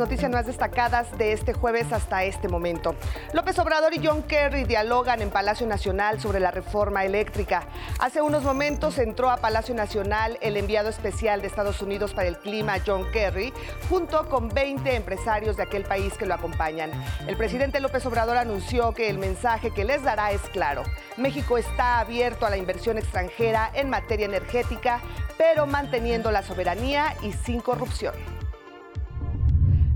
Noticias más destacadas de este jueves hasta este momento. López Obrador y John Kerry dialogan en Palacio Nacional sobre la reforma eléctrica. Hace unos momentos entró a Palacio Nacional el enviado especial de Estados Unidos para el clima, John Kerry, junto con 20 empresarios de aquel país que lo acompañan. El presidente López Obrador anunció que el mensaje que les dará es claro. México está abierto a la inversión extranjera en materia energética, pero manteniendo la soberanía y sin corrupción.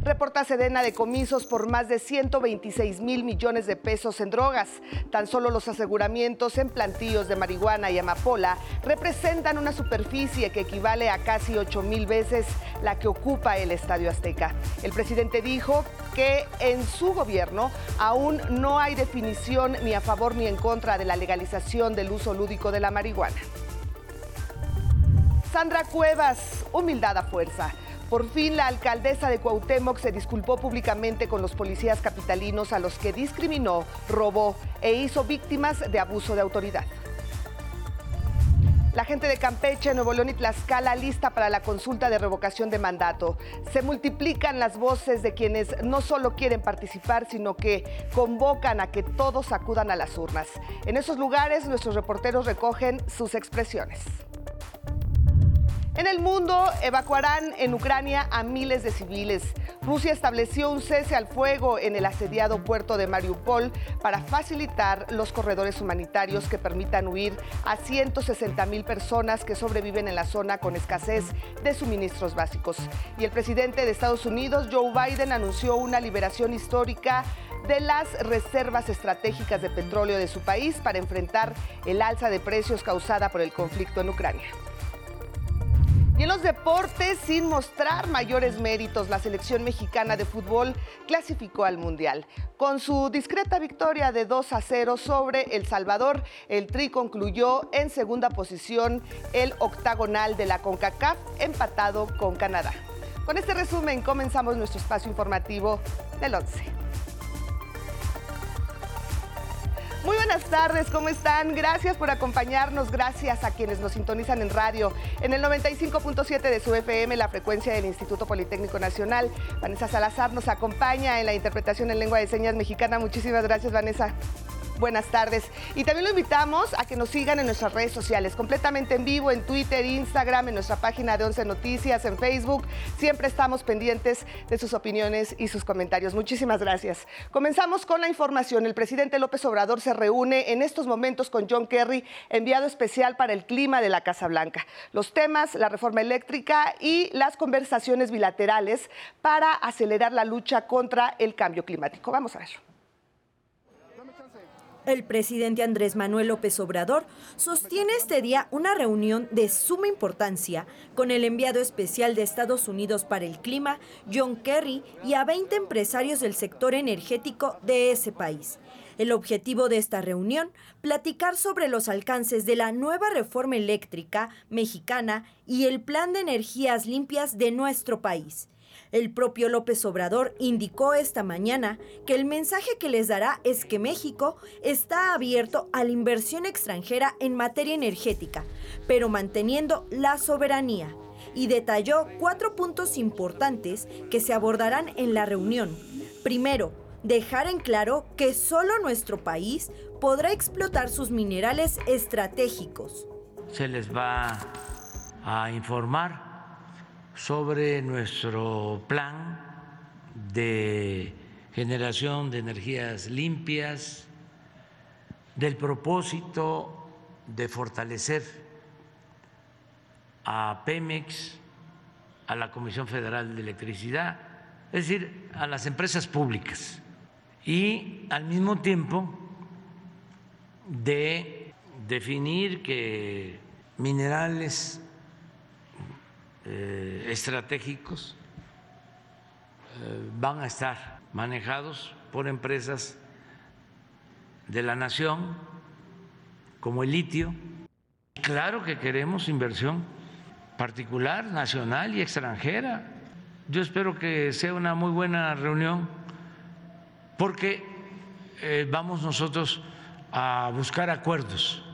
Reporta Sedena decomisos por más de 126 mil millones de pesos en drogas. Tan solo los aseguramientos en plantíos de marihuana y amapola representan una superficie que equivale a casi 8 mil veces la que ocupa el Estadio Azteca. El presidente dijo que en su gobierno aún no hay definición ni a favor ni en contra de la legalización del uso lúdico de la marihuana. Sandra Cuevas, humildad a fuerza. Por fin, la alcaldesa de Cuauhtémoc se disculpó públicamente con los policías capitalinos a los que discriminó, robó e hizo víctimas de abuso de autoridad. La gente de Campeche, Nuevo León y Tlaxcala lista para la consulta de revocación de mandato. Se multiplican las voces de quienes no solo quieren participar, sino que convocan a que todos acudan a las urnas. En esos lugares nuestros reporteros recogen sus expresiones. En el mundo evacuarán en Ucrania a miles de civiles. Rusia estableció un cese al fuego en el asediado puerto de Mariupol para facilitar los corredores humanitarios que permitan huir a 160 mil personas que sobreviven en la zona con escasez de suministros básicos. Y el presidente de Estados Unidos, Joe Biden, anunció una liberación histórica de las reservas estratégicas de petróleo de su país para enfrentar el alza de precios causada por el conflicto en Ucrania. Y en los deportes, sin mostrar mayores méritos, la selección mexicana de fútbol clasificó al Mundial. Con su discreta victoria de 2 a 0 sobre El Salvador, el Tri concluyó en segunda posición el octagonal de la CONCACAF, empatado con Canadá. Con este resumen comenzamos nuestro espacio informativo del 11. Muy buenas tardes, ¿cómo están? Gracias por acompañarnos, gracias a quienes nos sintonizan en radio, en el 95.7 de su FM, la frecuencia del Instituto Politécnico Nacional. Vanessa Salazar nos acompaña en la interpretación en lengua de señas mexicana. Muchísimas gracias, Vanessa buenas tardes. Y también lo invitamos a que nos sigan en nuestras redes sociales, completamente en vivo, en Twitter, Instagram, en nuestra página de Once Noticias, en Facebook. Siempre estamos pendientes de sus opiniones y sus comentarios. Muchísimas gracias. Comenzamos con la información. El presidente López Obrador se reúne en estos momentos con John Kerry, enviado especial para el clima de la Casa Blanca. Los temas, la reforma eléctrica y las conversaciones bilaterales para acelerar la lucha contra el cambio climático. Vamos a ver. El presidente Andrés Manuel López Obrador sostiene este día una reunión de suma importancia con el enviado especial de Estados Unidos para el clima, John Kerry, y a 20 empresarios del sector energético de ese país. El objetivo de esta reunión, platicar sobre los alcances de la nueva reforma eléctrica mexicana y el plan de energías limpias de nuestro país. El propio López Obrador indicó esta mañana que el mensaje que les dará es que México está abierto a la inversión extranjera en materia energética, pero manteniendo la soberanía y detalló cuatro puntos importantes que se abordarán en la reunión. Primero, dejar en claro que solo nuestro país podrá explotar sus minerales estratégicos. Se les va a informar sobre nuestro plan de generación de energías limpias, del propósito de fortalecer a Pemex, a la Comisión Federal de Electricidad, es decir, a las empresas públicas, y al mismo tiempo de definir que minerales eh, estratégicos eh, van a estar manejados por empresas de la nación, como el litio. Claro que queremos inversión particular, nacional y extranjera. Yo espero que sea una muy buena reunión porque eh, vamos nosotros a buscar acuerdos.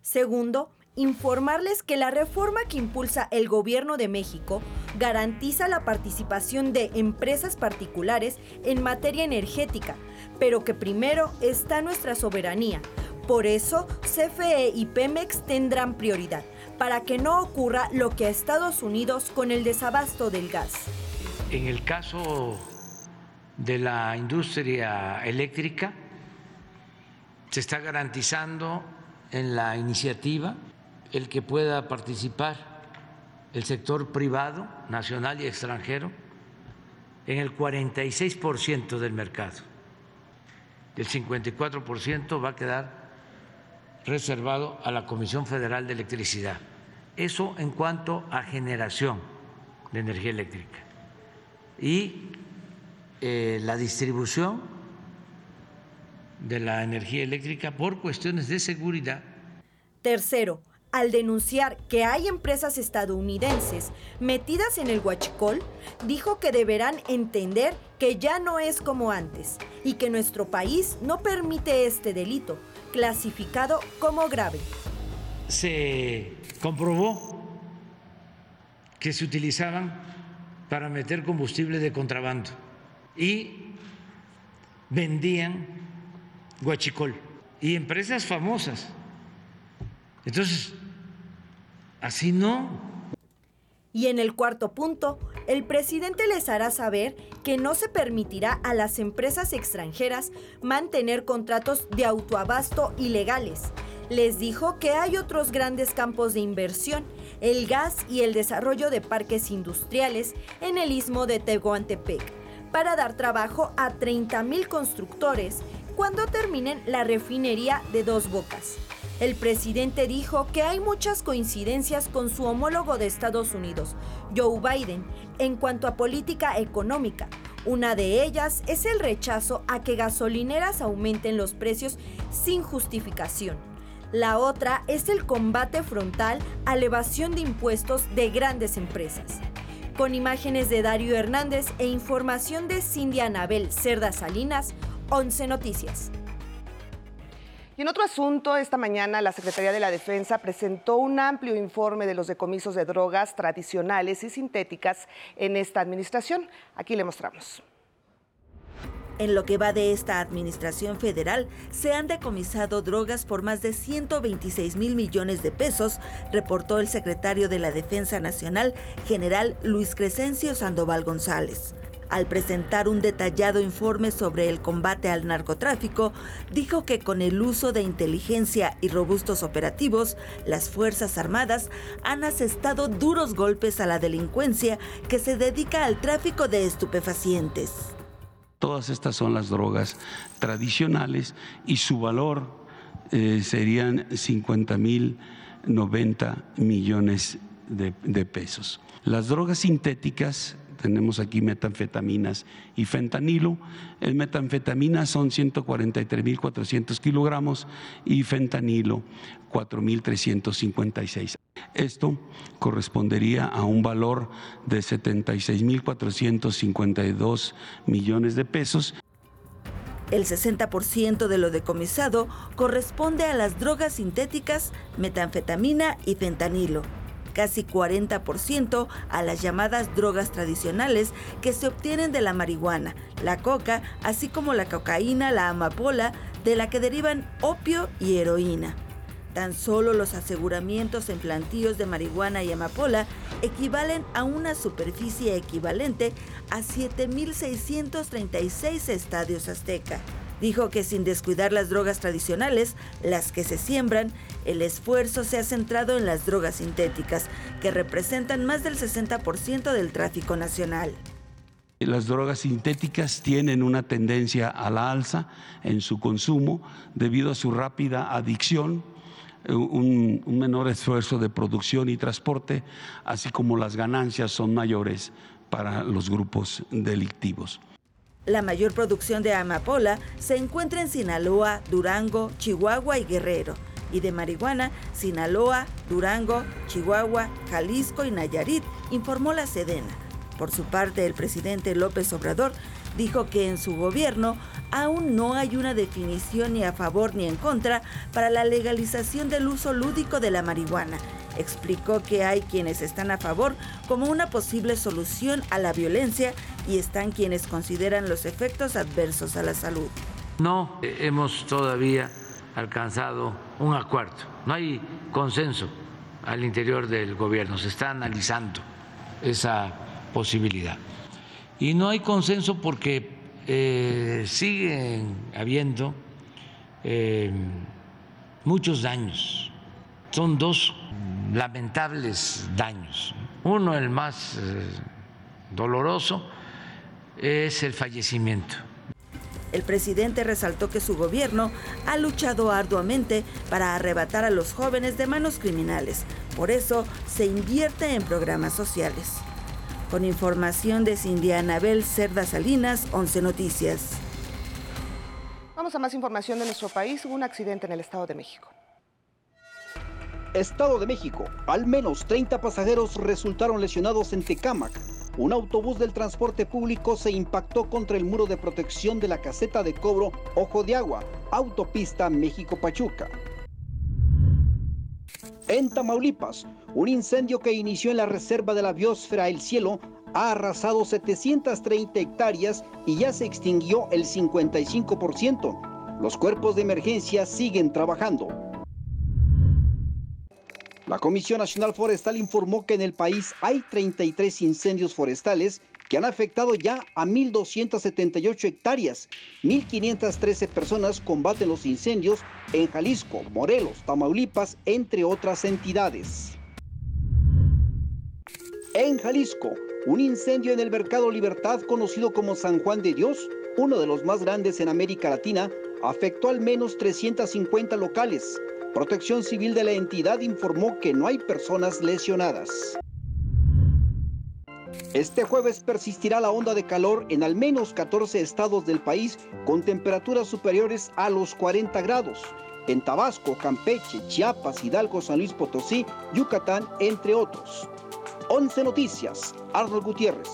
Segundo, informarles que la reforma que impulsa el gobierno de México garantiza la participación de empresas particulares en materia energética, pero que primero está nuestra soberanía. Por eso, CFE y Pemex tendrán prioridad, para que no ocurra lo que a Estados Unidos con el desabasto del gas. En el caso de la industria eléctrica, se está garantizando en la iniciativa el que pueda participar el sector privado, nacional y extranjero, en el 46% del mercado. El 54% va a quedar reservado a la Comisión Federal de Electricidad. Eso en cuanto a generación de energía eléctrica. Y eh, la distribución de la energía eléctrica por cuestiones de seguridad. Tercero, al denunciar que hay empresas estadounidenses metidas en el huachicol, dijo que deberán entender que ya no es como antes y que nuestro país no permite este delito, clasificado como grave. Se comprobó que se utilizaban para meter combustible de contrabando y vendían guachicol y empresas famosas. Entonces, así no. Y en el cuarto punto, el presidente les hará saber que no se permitirá a las empresas extranjeras mantener contratos de autoabasto ilegales. Les dijo que hay otros grandes campos de inversión, el gas y el desarrollo de parques industriales en el istmo de Tehuantepec, para dar trabajo a 30 mil constructores cuando terminen la refinería de dos bocas. El presidente dijo que hay muchas coincidencias con su homólogo de Estados Unidos, Joe Biden, en cuanto a política económica. Una de ellas es el rechazo a que gasolineras aumenten los precios sin justificación. La otra es el combate frontal a la evasión de impuestos de grandes empresas. Con imágenes de Dario Hernández e información de Cindy Anabel Cerda Salinas, 11 Noticias. Y en otro asunto, esta mañana la Secretaría de la Defensa presentó un amplio informe de los decomisos de drogas tradicionales y sintéticas en esta administración. Aquí le mostramos. En lo que va de esta administración federal, se han decomisado drogas por más de 126 mil millones de pesos, reportó el secretario de la Defensa Nacional, general Luis Crescencio Sandoval González. Al presentar un detallado informe sobre el combate al narcotráfico, dijo que con el uso de inteligencia y robustos operativos, las Fuerzas Armadas han asestado duros golpes a la delincuencia que se dedica al tráfico de estupefacientes. Todas estas son las drogas tradicionales y su valor eh, serían 50 mil 90 millones de, de pesos. Las drogas sintéticas tenemos aquí metanfetaminas y fentanilo. El metanfetamina son 143.400 kilogramos y fentanilo 4.356. Esto correspondería a un valor de 76.452 millones de pesos. El 60% de lo decomisado corresponde a las drogas sintéticas, metanfetamina y fentanilo casi 40% a las llamadas drogas tradicionales que se obtienen de la marihuana, la coca, así como la cocaína, la amapola, de la que derivan opio y heroína. Tan solo los aseguramientos en plantíos de marihuana y amapola equivalen a una superficie equivalente a 7.636 estadios azteca. Dijo que sin descuidar las drogas tradicionales, las que se siembran, el esfuerzo se ha centrado en las drogas sintéticas, que representan más del 60% del tráfico nacional. Las drogas sintéticas tienen una tendencia a la alza en su consumo debido a su rápida adicción, un, menor esfuerzo de producción y transporte, así como las ganancias son mayores para los grupos delictivos. La mayor producción de amapola se encuentra en Sinaloa, Durango, Chihuahua y Guerrero, y de marihuana, Sinaloa, Durango, Chihuahua, Jalisco y Nayarit, informó la Sedena. Por su parte, el presidente López Obrador dijo que en su gobierno aún no hay una definición ni a favor ni en contra para la legalización del uso lúdico de la marihuana Explicó que hay quienes están a favor como una posible solución a la violencia y están quienes consideran los efectos adversos a la salud. No hemos todavía alcanzado un acuerdo, no hay consenso al interior del gobierno, se está analizando esa posibilidad. Y no hay consenso porque eh, siguen habiendo eh, muchos daños. Son dos lamentables daños. Uno, el más eh, doloroso, es el fallecimiento. El presidente resaltó que su gobierno ha luchado arduamente para arrebatar a los jóvenes de manos criminales. Por eso se invierte en programas sociales. Con información de Cindy Anabel Cerda Salinas, 11 Noticias. Vamos a más información de nuestro país. Hubo un accidente en el Estado de México. Estado de México. Al menos 30 pasajeros resultaron lesionados en Tecámac. Un autobús del transporte público se impactó contra el muro de protección de la caseta de cobro Ojo de Agua, autopista México-Pachuca. En Tamaulipas, un incendio que inició en la reserva de la biosfera El Cielo ha arrasado 730 hectáreas y ya se extinguió el 55%. Los cuerpos de emergencia siguen trabajando. La Comisión Nacional Forestal informó que en el país hay 33 incendios forestales que han afectado ya a 1.278 hectáreas. 1.513 personas combaten los incendios en Jalisco, Morelos, Tamaulipas, entre otras entidades. En Jalisco, un incendio en el Mercado Libertad, conocido como San Juan de Dios, uno de los más grandes en América Latina, afectó al menos 350 locales. Protección Civil de la entidad informó que no hay personas lesionadas. Este jueves persistirá la onda de calor en al menos 14 estados del país con temperaturas superiores a los 40 grados. En Tabasco, Campeche, Chiapas, Hidalgo, San Luis Potosí, Yucatán, entre otros. 11 Noticias, Arnold Gutiérrez.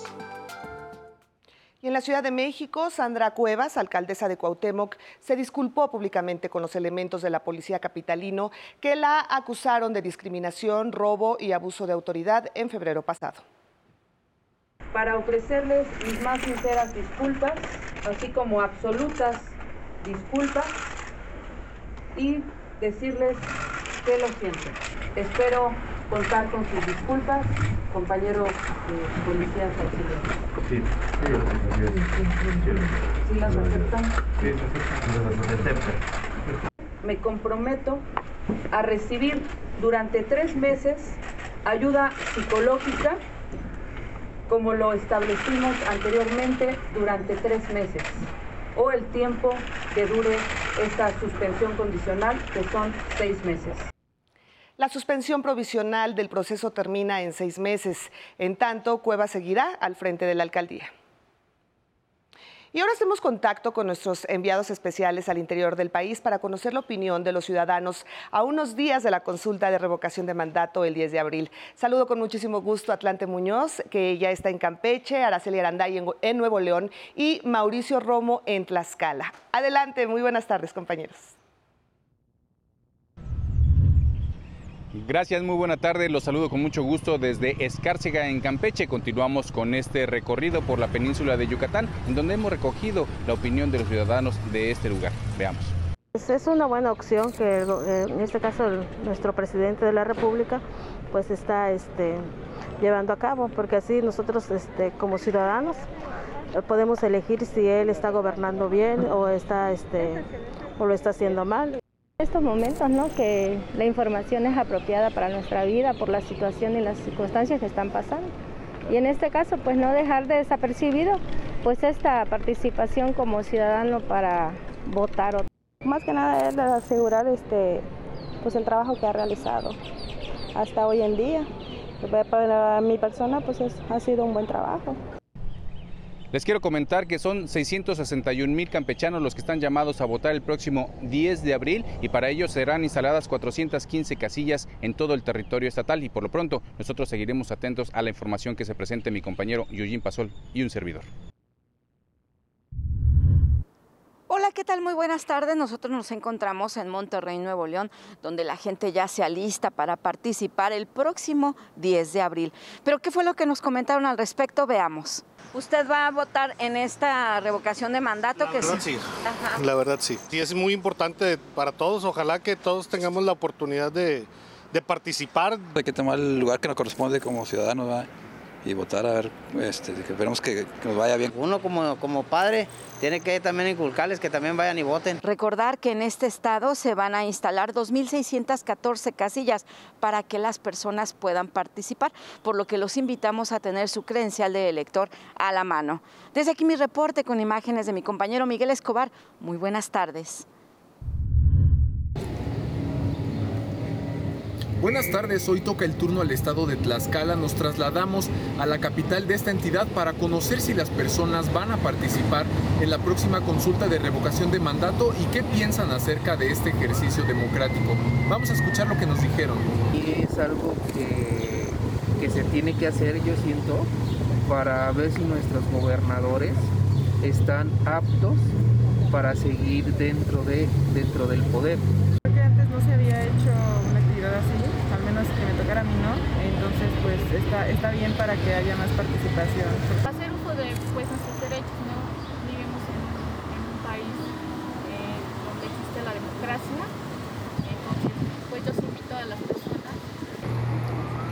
Y en la Ciudad de México, Sandra Cuevas, alcaldesa de Cuauhtémoc, se disculpó públicamente con los elementos de la policía capitalino que la acusaron de discriminación, robo y abuso de autoridad en febrero pasado para ofrecerles mis más sinceras disculpas, así como absolutas disculpas y decirles que lo siento. Espero contar con sus disculpas, compañeros eh, policías auxiliares. Sí, sí, ¿Sí las aceptan? Sí, las aceptan. Me comprometo a recibir durante tres meses ayuda psicológica como lo establecimos anteriormente durante tres meses o el tiempo que dure esta suspensión condicional, que son seis meses. La suspensión provisional del proceso termina en seis meses. En tanto, Cueva seguirá al frente de la alcaldía. Y ahora hacemos contacto con nuestros enviados especiales al interior del país para conocer la opinión de los ciudadanos a unos días de la consulta de revocación de mandato el 10 de abril. Saludo con muchísimo gusto a Atlante Muñoz, que ya está en Campeche, Araceli Aranday en, en Nuevo León y Mauricio Romo en Tlaxcala. Adelante, muy buenas tardes, compañeros. Gracias, muy buena tarde. Los saludo con mucho gusto desde Escárcega en Campeche. Continuamos con este recorrido por la península de Yucatán, en donde hemos recogido la opinión de los ciudadanos de este lugar. Veamos. Pues es una buena opción que eh, en este caso nuestro presidente de la República pues está este, llevando a cabo, porque así nosotros este, como ciudadanos eh, podemos elegir si él está gobernando bien o está este, o lo está haciendo mal estos momentos, ¿no? Que la información es apropiada para nuestra vida por la situación y las circunstancias que están pasando. Y en este caso, pues no dejar de desapercibido, pues esta participación como ciudadano para votar. Más que nada es asegurar este, pues el trabajo que ha realizado hasta hoy en día. Para mi persona, pues ha sido un buen trabajo. Les quiero comentar que son 661 mil campechanos los que están llamados a votar el próximo 10 de abril y para ello serán instaladas 415 casillas en todo el territorio estatal y por lo pronto nosotros seguiremos atentos a la información que se presente mi compañero Eugene Pasol y un servidor. Hola, ¿qué tal? Muy buenas tardes. Nosotros nos encontramos en Monterrey, Nuevo León, donde la gente ya se alista para participar el próximo 10 de abril. Pero ¿qué fue lo que nos comentaron al respecto? Veamos. ¿Usted va a votar en esta revocación de mandato? La verdad sí. La verdad sí. Sí, es muy importante para todos. Ojalá que todos tengamos la oportunidad de, de participar. Hay que tomar el lugar que nos corresponde como ciudadanos. ¿verdad? Y votar a ver, este, que esperemos que, que, nos vaya bien. Uno como, como padre tiene que también inculcarles que también vayan y voten. Recordar que en este estado se van a instalar 2.614 casillas para que las personas puedan participar, por lo que los invitamos a tener su credencial de elector a la mano. Desde aquí mi reporte con imágenes de mi compañero Miguel Escobar. Muy buenas tardes. Buenas tardes, hoy toca el turno al estado de Tlaxcala. Nos trasladamos a la capital de esta entidad para conocer si las personas van a participar en la próxima consulta de revocación de mandato y qué piensan acerca de este ejercicio democrático. Vamos a escuchar lo que nos dijeron. Es algo que, que se tiene que hacer, yo siento, para ver si nuestros gobernadores están aptos para seguir dentro, de, dentro del poder. Creo que antes no se había hecho una actividad así al tocara a mí no, entonces pues está, está bien para que haya más participación. Hacer uso de pues, nuestros derechos, ¿no? Vivimos en, en un país eh, donde existe la democracia, entonces pues yo invito a las personas.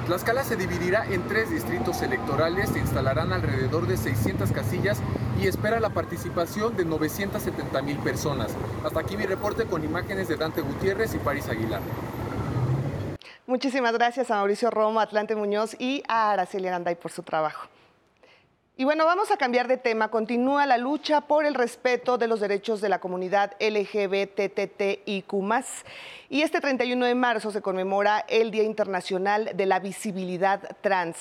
Tlaxcala se dividirá en tres distritos electorales, se instalarán alrededor de 600 casillas y espera la participación de 970 mil personas. Hasta aquí mi reporte con imágenes de Dante Gutiérrez y París Aguilar. Muchísimas gracias a Mauricio Romo, Atlante Muñoz y a Araceli Aranday por su trabajo. Y bueno, vamos a cambiar de tema. Continúa la lucha por el respeto de los derechos de la comunidad LGBTTIQ+. Y este 31 de marzo se conmemora el Día Internacional de la Visibilidad Trans.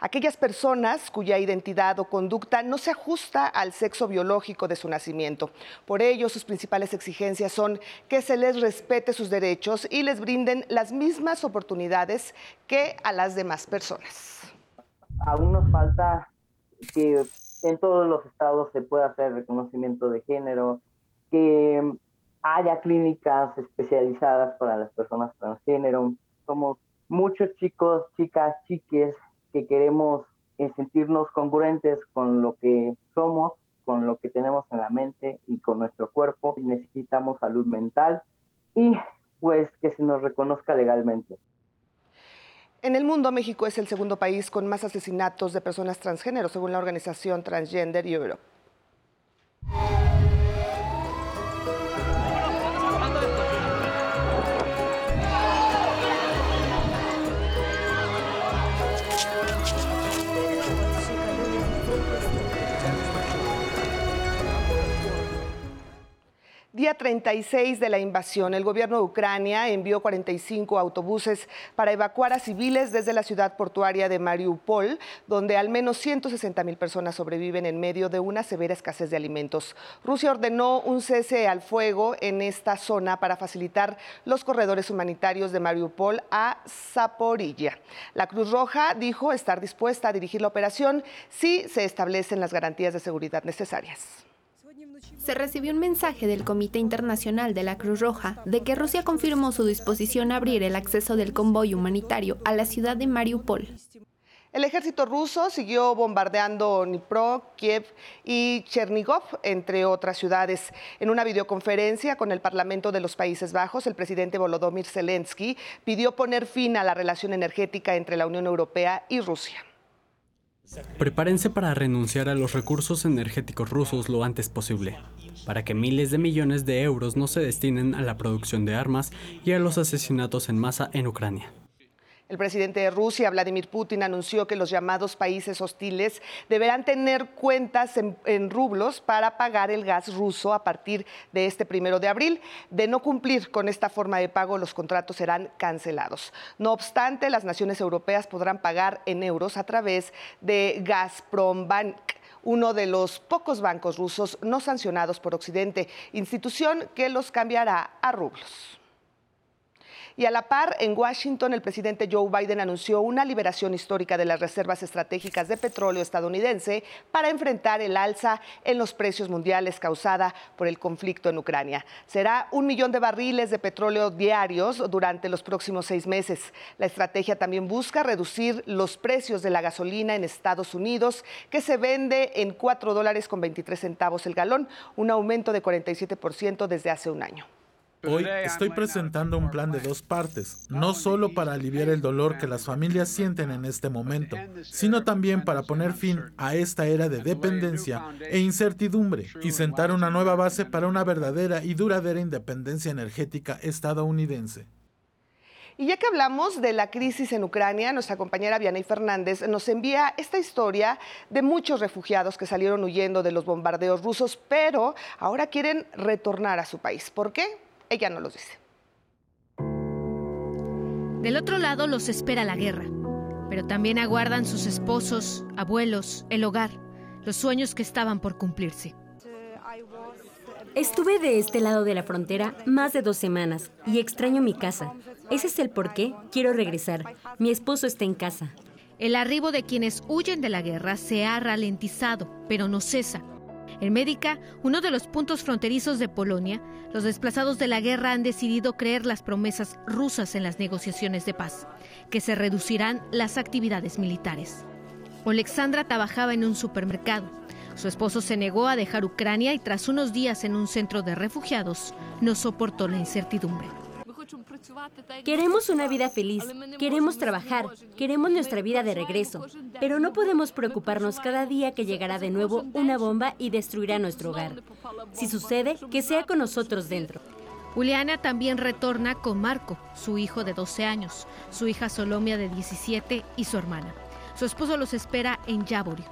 Aquellas personas cuya identidad o conducta no se ajusta al sexo biológico de su nacimiento. Por ello, sus principales exigencias son que se les respete sus derechos y les brinden las mismas oportunidades que a las demás personas. Aún nos falta que en todos los estados se pueda hacer reconocimiento de género, que haya clínicas especializadas para las personas transgénero. Somos muchos chicos, chicas, chiques que queremos eh, sentirnos congruentes con lo que somos, con lo que tenemos en la mente y con nuestro cuerpo. Necesitamos salud mental y pues que se nos reconozca legalmente. En el mundo, México es el segundo país con más asesinatos de personas transgénero, según la organización Transgender Europe. Día 36 de la invasión, el gobierno de Ucrania envió 45 autobuses para evacuar a civiles desde la ciudad portuaria de Mariupol, donde al menos 160 mil personas sobreviven en medio de una severa escasez de alimentos. Rusia ordenó un cese al fuego en esta zona para facilitar los corredores humanitarios de Mariupol a Zaporilla. La Cruz Roja dijo estar dispuesta a dirigir la operación si se establecen las garantías de seguridad necesarias se recibió un mensaje del Comité Internacional de la Cruz Roja de que Rusia confirmó su disposición a abrir el acceso del convoy humanitario a la ciudad de Mariupol. El ejército ruso siguió bombardeando Dnipro, Kiev y Chernigov, entre otras ciudades. En una videoconferencia con el Parlamento de los Países Bajos, el presidente Volodymyr Zelensky pidió poner fin a la relación energética entre la Unión Europea y Rusia. Prepárense para renunciar a los recursos energéticos rusos lo antes posible, para que miles de millones de euros no se destinen a la producción de armas y a los asesinatos en masa en Ucrania. El presidente de Rusia, Vladimir Putin, anunció que los llamados países hostiles deberán tener cuentas en, rublos para pagar el gas ruso a partir de este primero de abril. De no cumplir con esta forma de pago, los contratos serán cancelados. No obstante, las naciones europeas podrán pagar en euros a través de Gazprom Bank uno de los pocos bancos rusos no sancionados por Occidente, institución que los cambiará a rublos. Y a la par, en Washington, el presidente Joe Biden anunció una liberación histórica de las reservas estratégicas de petróleo estadounidense para enfrentar el alza en los precios mundiales causada por el conflicto en Ucrania. Será un millón de barriles de petróleo diarios durante los próximos seis meses. La estrategia también busca reducir los precios de la gasolina en Estados Unidos, que se vende en 4 dólares con 23 centavos el galón, un aumento de 47% desde hace un año. Hoy estoy presentando un plan de dos partes, no solo para aliviar el dolor que las familias sienten en este momento, sino también para poner fin a esta era de dependencia e incertidumbre y sentar una nueva base para una verdadera y duradera independencia energética estadounidense. Y ya que hablamos de la crisis en Ucrania, nuestra compañera Vianey Fernández nos envía esta historia de muchos refugiados que salieron huyendo de los bombardeos rusos, pero ahora quieren retornar a su país. ¿Por qué? Ella no los dice. Del otro lado los espera la guerra, pero también aguardan sus esposos, abuelos, el hogar, los sueños que estaban por cumplirse. Estuve de este lado de la frontera más de dos semanas y extraño mi casa. Ese es el por qué quiero regresar. Mi esposo está en casa. El arribo de quienes huyen de la guerra se ha ralentizado, pero no cesa. En Médica, uno de los puntos fronterizos de Polonia, los desplazados de la guerra han decidido creer las promesas rusas en las negociaciones de paz, que se reducirán las actividades militares. Alexandra trabajaba en un supermercado. Su esposo se negó a dejar Ucrania y tras unos días en un centro de refugiados no soportó la incertidumbre. Queremos una vida feliz, queremos trabajar, queremos nuestra vida de regreso, pero no podemos preocuparnos cada día que llegará de nuevo una bomba y destruirá nuestro hogar. Si sucede, que sea con nosotros dentro. Juliana también retorna con Marco, su hijo de 12 años, su hija Solomia de 17 y su hermana. Su esposo los espera en Yaburi.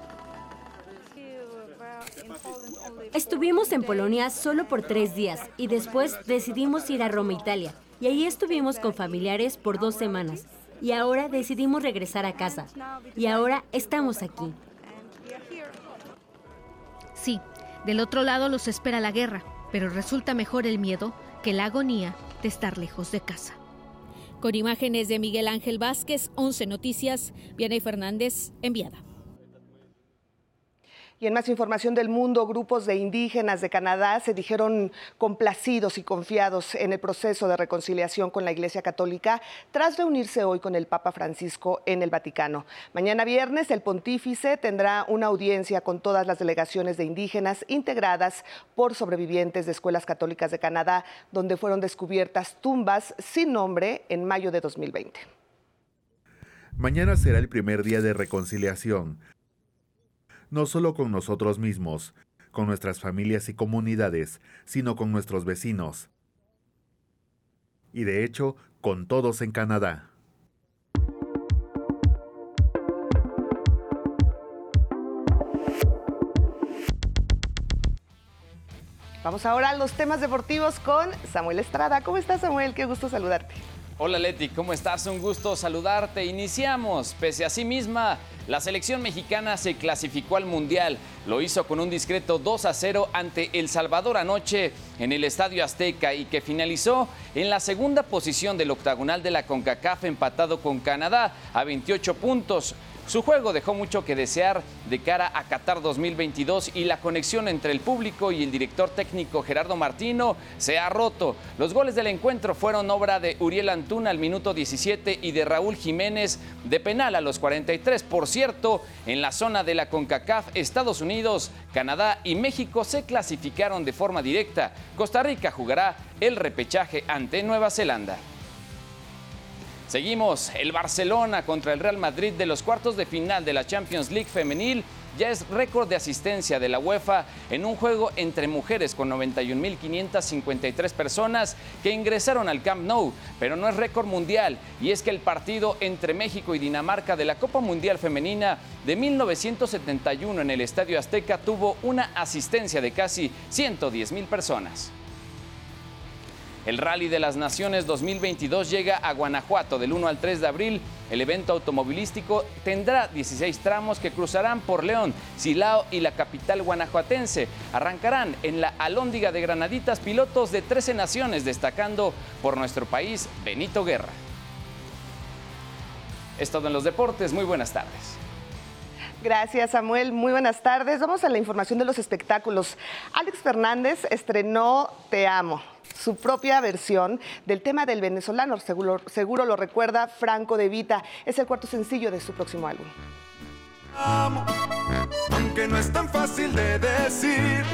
Estuvimos en Polonia solo por tres días y después decidimos ir a Roma, Italia. Y ahí estuvimos con familiares por dos semanas. Y ahora decidimos regresar a casa. Y ahora estamos aquí. Sí, del otro lado los espera la guerra, pero resulta mejor el miedo que la agonía de estar lejos de casa. Con imágenes de Miguel Ángel Vázquez, 11 Noticias, Vianey Fernández, enviada. Y en más información del mundo, grupos de indígenas de Canadá se dijeron complacidos y confiados en el proceso de reconciliación con la Iglesia Católica tras reunirse hoy con el Papa Francisco en el Vaticano. Mañana viernes el pontífice tendrá una audiencia con todas las delegaciones de indígenas integradas por sobrevivientes de escuelas católicas de Canadá, donde fueron descubiertas tumbas sin nombre en mayo de 2020. Mañana será el primer día de reconciliación no solo con nosotros mismos, con nuestras familias y comunidades, sino con nuestros vecinos. Y de hecho, con todos en Canadá. Vamos ahora a los temas deportivos con Samuel Estrada. ¿Cómo estás, Samuel? Qué gusto saludarte. Hola Leti, ¿cómo estás? Un gusto saludarte. Iniciamos. Pese a sí misma, la selección mexicana se clasificó al Mundial. Lo hizo con un discreto 2 a 0 ante El Salvador anoche en el Estadio Azteca y que finalizó en la segunda posición del octagonal de la CONCACAF empatado con Canadá a 28 puntos. Su juego dejó mucho que desear de cara a Qatar 2022 y la conexión entre el público y el director técnico Gerardo Martino se ha roto. Los goles del encuentro fueron obra de Uriel Antuna al minuto 17 y de Raúl Jiménez de penal a los 43. Por cierto, en la zona de la CONCACAF, Estados Unidos, Canadá y México se clasificaron de forma directa. Costa Rica jugará el repechaje ante Nueva Zelanda. Seguimos, el Barcelona contra el Real Madrid de los cuartos de final de la Champions League femenil ya es récord de asistencia de la UEFA en un juego entre mujeres con 91.553 personas que ingresaron al Camp Nou, pero no es récord mundial y es que el partido entre México y Dinamarca de la Copa Mundial Femenina de 1971 en el Estadio Azteca tuvo una asistencia de casi 110.000 personas. El Rally de las Naciones 2022 llega a Guanajuato del 1 al 3 de abril. El evento automovilístico tendrá 16 tramos que cruzarán por León, Silao y la capital guanajuatense. Arrancarán en la Alóndiga de Granaditas pilotos de 13 naciones, destacando por nuestro país Benito Guerra. Es todo en los deportes. Muy buenas tardes. Gracias, Samuel. Muy buenas tardes. Vamos a la información de los espectáculos. Alex Fernández estrenó Te Amo, su propia versión del tema del venezolano. Seguro, seguro lo recuerda Franco de Vita. Es el cuarto sencillo de su próximo álbum. Amo, aunque no es tan fácil de decir,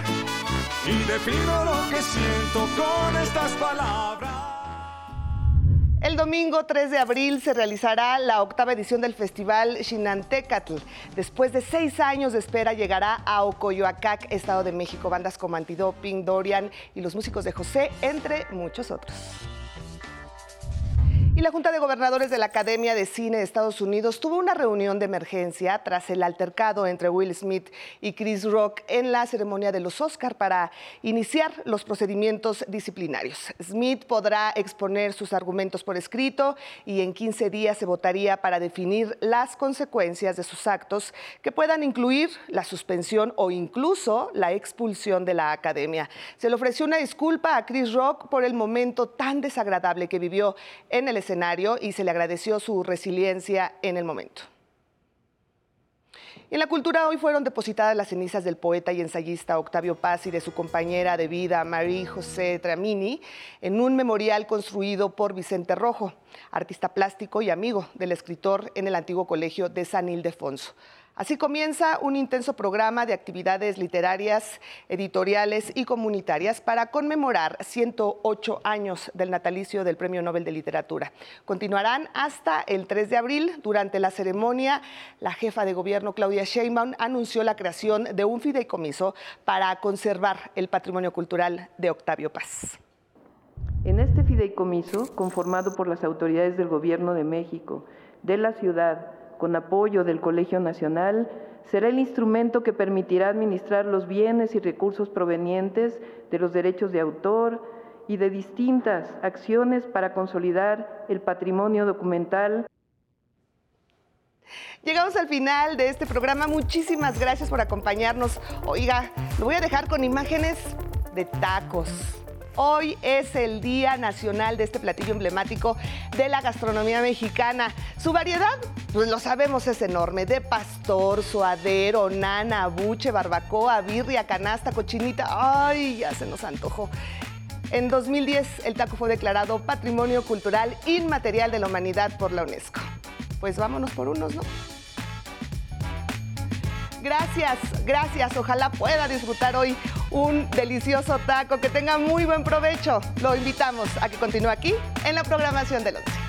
y defino lo que siento con estas palabras. El domingo 3 de abril se realizará la octava edición del festival Xinantecatl. Después de seis años de espera llegará a Ocoyoacac, Estado de México. Bandas como Antidoping, Dorian y los músicos de José, entre muchos otros. Y la Junta de Gobernadores de la Academia de Cine de Estados Unidos tuvo una reunión de emergencia tras el altercado entre Will Smith y Chris Rock en la ceremonia de los Oscar para iniciar los procedimientos disciplinarios. Smith podrá exponer sus argumentos por escrito y en 15 días se votaría para definir las consecuencias de sus actos que puedan incluir la suspensión o incluso la expulsión de la Academia. Se le ofreció una disculpa a Chris Rock por el momento tan desagradable que vivió en el y se le agradeció su resiliencia en el momento. En la cultura hoy fueron depositadas las cenizas del poeta y ensayista Octavio Paz y de su compañera de vida Marie José Tramini en un memorial construido por Vicente Rojo, artista plástico y amigo del escritor en el antiguo colegio de San Ildefonso. Así comienza un intenso programa de actividades literarias, editoriales y comunitarias para conmemorar 108 años del natalicio del Premio Nobel de Literatura. Continuarán hasta el 3 de abril. Durante la ceremonia, la jefa de gobierno Claudia Sheinbaum anunció la creación de un fideicomiso para conservar el patrimonio cultural de Octavio Paz. En este fideicomiso, conformado por las autoridades del Gobierno de México, de la ciudad, con apoyo del Colegio Nacional, será el instrumento que permitirá administrar los bienes y recursos provenientes de los derechos de autor y de distintas acciones para consolidar el patrimonio documental. Llegamos al final de este programa. Muchísimas gracias por acompañarnos. Oiga, lo voy a dejar con imágenes de tacos. Hoy es el Día Nacional de este platillo emblemático de la gastronomía mexicana. Su variedad, pues lo sabemos, es enorme. De pastor, suadero, nana, buche, barbacoa, birria, canasta, cochinita. ¡Ay, ya se nos antojó! En 2010 el taco fue declarado Patrimonio Cultural Inmaterial de la Humanidad por la UNESCO. Pues vámonos por unos, ¿no? Gracias, gracias. Ojalá pueda disfrutar hoy un delicioso taco. Que tenga muy buen provecho. Lo invitamos a que continúe aquí en la programación del 11.